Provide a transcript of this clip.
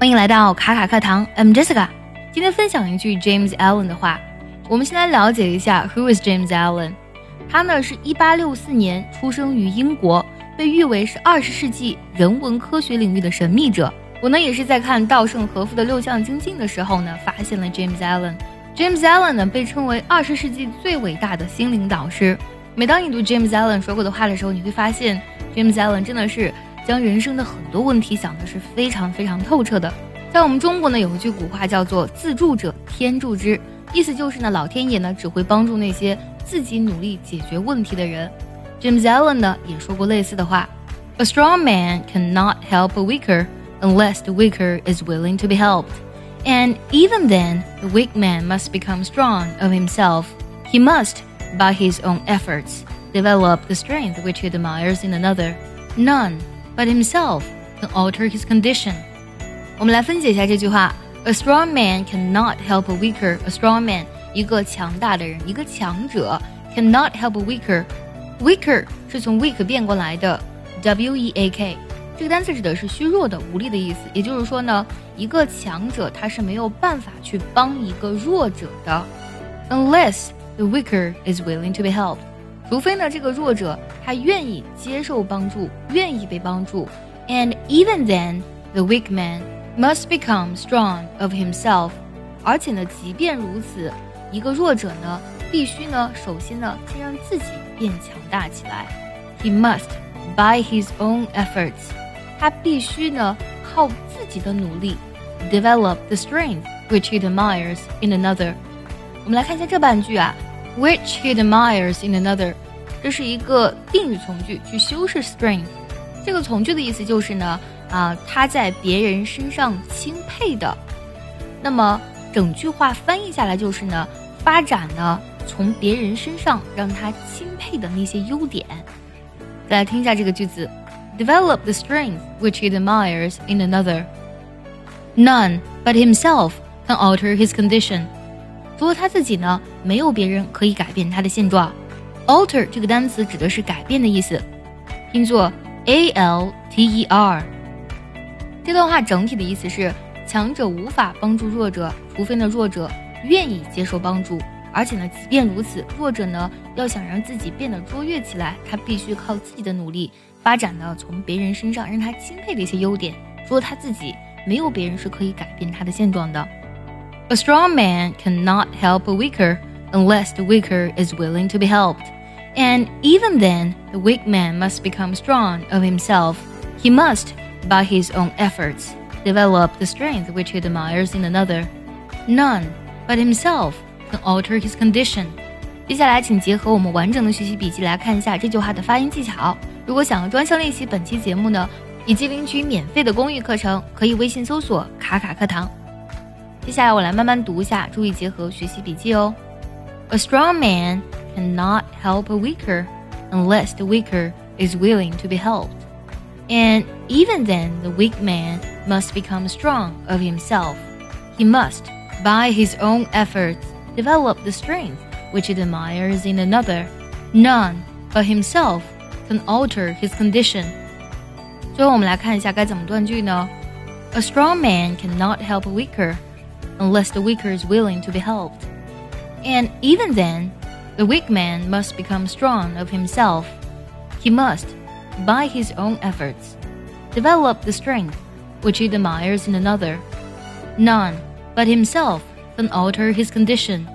欢迎来到卡卡课堂，I'm Jessica。今天分享一句 James Allen 的话。我们先来了解一下 Who is James Allen？他呢是一八六四年出生于英国，被誉为是二十世纪人文科学领域的神秘者。我呢也是在看稻盛和夫的六项精进的时候呢，发现了 James Allen。James Allen 呢被称为二十世纪最伟大的心灵导师。每当你读 James Allen 说过的话的时候，你会发现 James Allen 真的是将人生的很多问题想的是非常非常透彻的。在我们中国呢，有一句古话叫做“自助者天助之”，意思就是呢，老天爷呢只会帮助那些自己努力解决问题的人。James Allen 呢也说过类似的话：“A strong man cannot help a weaker。” unless the weaker is willing to be helped. And even then, the weak man must become strong of himself. He must, by his own efforts, develop the strength which he admires in another. None but himself can alter his condition. 我们来分解一下这句话：A strong man cannot help a weaker. A strong man，一个强大的人，一个强者，cannot help a weaker. Weaker 是从 weak 变过来的，W E A K。这个单词指的是虚弱的、无力的意思。也就是说呢，一个强者他是没有办法去帮一个弱者的，unless the weaker is willing to be helped。 除非呢，这个弱者他愿意接受帮助，愿意被帮助。And even then, the weak man must become strong of himself。而且呢，即便如此，一个弱者呢，必须呢，首先呢，先让自己变强大起来。He must, by his own efforts. 他必须呢靠自己的努力，develop the strength which he admires in another。我们来看一下这半句啊 ，which he admires in another，这是一个定语从句，去修饰 strength。这个从句的意思就是呢，啊，他在别人身上钦佩的。那么整句话翻译下来就是呢，发展呢从别人身上让他钦佩的那些优点。再来听一下这个句子。develop the strength which he admires in another. None but himself can alter his condition. 除了他自己呢，没有别人可以改变他的现状。Alter 这个单词指的是改变的意思，拼作 A L T E R。这段话整体的意思是，强者无法帮助弱者，除非呢弱者愿意接受帮助。而且呢，即便如此，弱者呢要想让自己变得卓越起来，他必须靠自己的努力。发展呢，从别人身上让他钦佩的一些优点，除了他自己，没有别人是可以改变他的现状的。A strong man cannot help a weaker unless the weaker is willing to be helped. And even then, the weak man must become strong of himself. He must, by his own efforts, develop the strength which he admires in another. None but himself can alter his condition. 接下来，请结合我们完整的学习笔记来看一下这句话的发音技巧。如果想要专项练习本期节目呢，以及领取免费的公益课程，可以微信搜索“卡卡课堂”。 接下来我来慢慢读一下，注意结合学习笔记哦。A strong man cannot help a weaker unless the weaker is willing to be helped. And even then, the weak man must become strong of himself. He must, by his own efforts, develop the strength which he admires in another. None but himself can alter his condition. 最后，我们来看一下该怎么断句呢？A strong man cannot help a weaker unless the weaker is willing to be helped. And even then, the weak man must become strong of himself. He must, by his own efforts, develop the strength which he admires in another. None but himself can alter his condition.